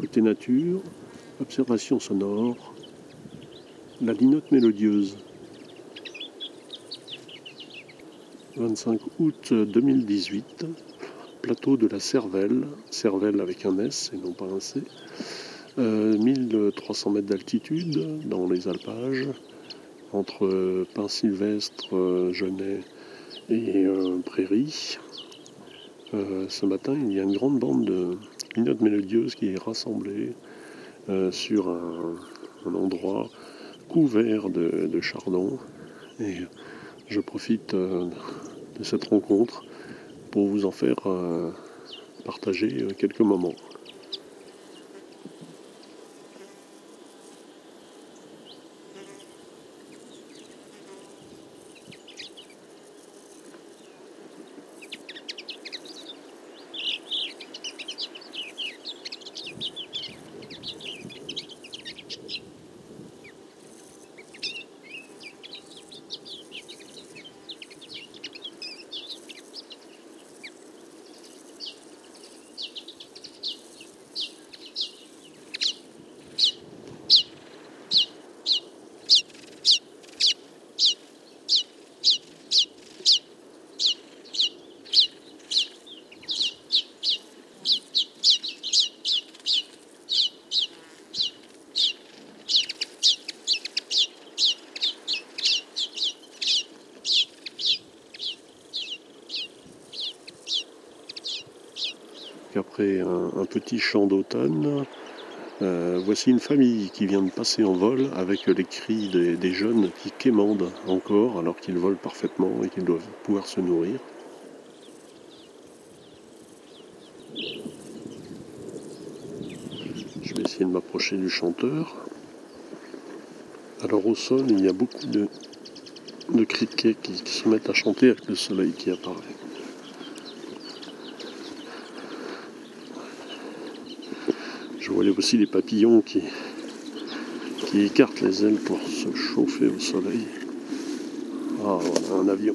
Côté nature, observation sonore, la linotte mélodieuse. 25 août 2018, plateau de la Cervelle, Cervelle avec un S et non pas un C, 1300 euh, mètres d'altitude dans les alpages, entre Pin Sylvestre, Genet et euh, Prairie. Euh, ce matin, il y a une grande bande de linottes mélodieuses qui est rassemblée sur un, endroit couvert de, chardon. Et je profite de cette rencontre pour vous en faire partager quelques moments. Après un, petit chant d'automne, euh, voici une famille qui vient de passer en vol avec les cris des, jeunes qui quémandent encore alors qu'ils volent parfaitement et qu'ils doivent pouvoir se nourrir. Je vais essayer de m'approcher du chanteur. Alors au sol, il y a beaucoup de, criquets qui se mettent à chanter avec le soleil qui apparaît. Vois aussi les papillons qui, qui écartent les ailes pour se chauffer au soleil. Ah, un avion.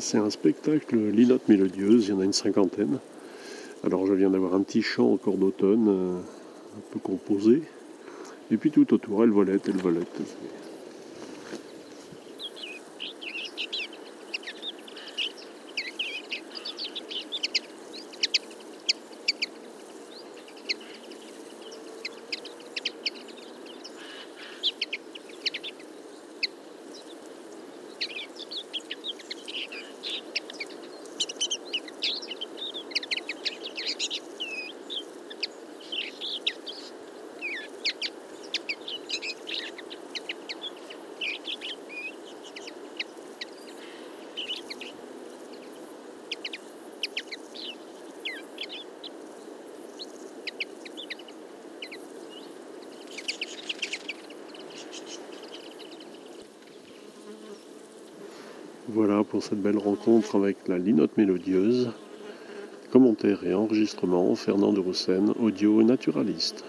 C'est un spectacle linotte mélodieuse, il y en a une cinquantaine. Alors je viens d'avoir un petit chant encore d'automne, euh, un peu composé. Et puis tout autour, elle volette, elle volette. Voilà pour cette belle rencontre avec la linotte mélodieuse. Commentaire et enregistrement Fernand de Roussen, audio naturaliste.